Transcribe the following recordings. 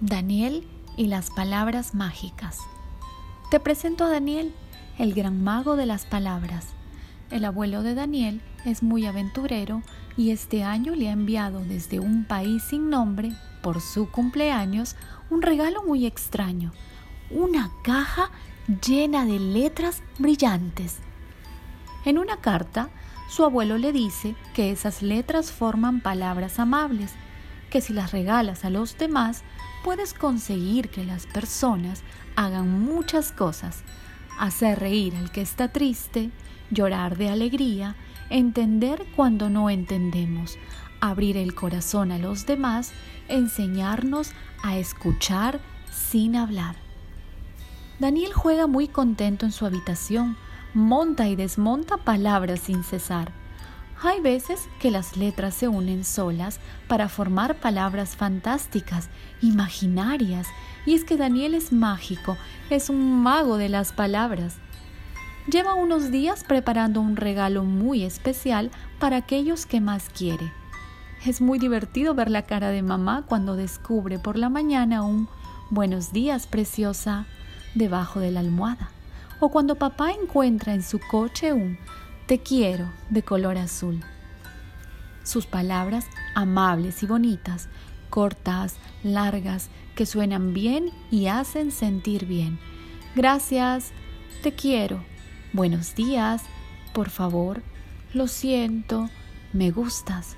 Daniel y las palabras mágicas. Te presento a Daniel, el gran mago de las palabras. El abuelo de Daniel es muy aventurero y este año le ha enviado desde un país sin nombre, por su cumpleaños, un regalo muy extraño, una caja llena de letras brillantes. En una carta, su abuelo le dice que esas letras forman palabras amables que si las regalas a los demás, puedes conseguir que las personas hagan muchas cosas, hacer reír al que está triste, llorar de alegría, entender cuando no entendemos, abrir el corazón a los demás, enseñarnos a escuchar sin hablar. Daniel juega muy contento en su habitación, monta y desmonta palabras sin cesar. Hay veces que las letras se unen solas para formar palabras fantásticas, imaginarias, y es que Daniel es mágico, es un mago de las palabras. Lleva unos días preparando un regalo muy especial para aquellos que más quiere. Es muy divertido ver la cara de mamá cuando descubre por la mañana un buenos días, preciosa, debajo de la almohada, o cuando papá encuentra en su coche un te quiero de color azul. Sus palabras amables y bonitas, cortas, largas, que suenan bien y hacen sentir bien. Gracias, te quiero. Buenos días, por favor, lo siento, me gustas.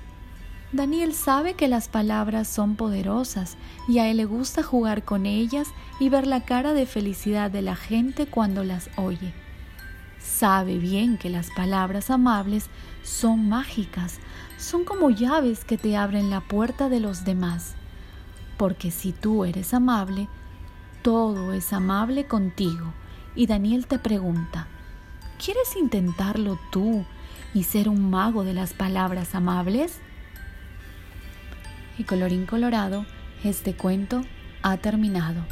Daniel sabe que las palabras son poderosas y a él le gusta jugar con ellas y ver la cara de felicidad de la gente cuando las oye. Sabe bien que las palabras amables son mágicas, son como llaves que te abren la puerta de los demás. Porque si tú eres amable, todo es amable contigo. Y Daniel te pregunta, ¿quieres intentarlo tú y ser un mago de las palabras amables? Y colorín colorado, este cuento ha terminado.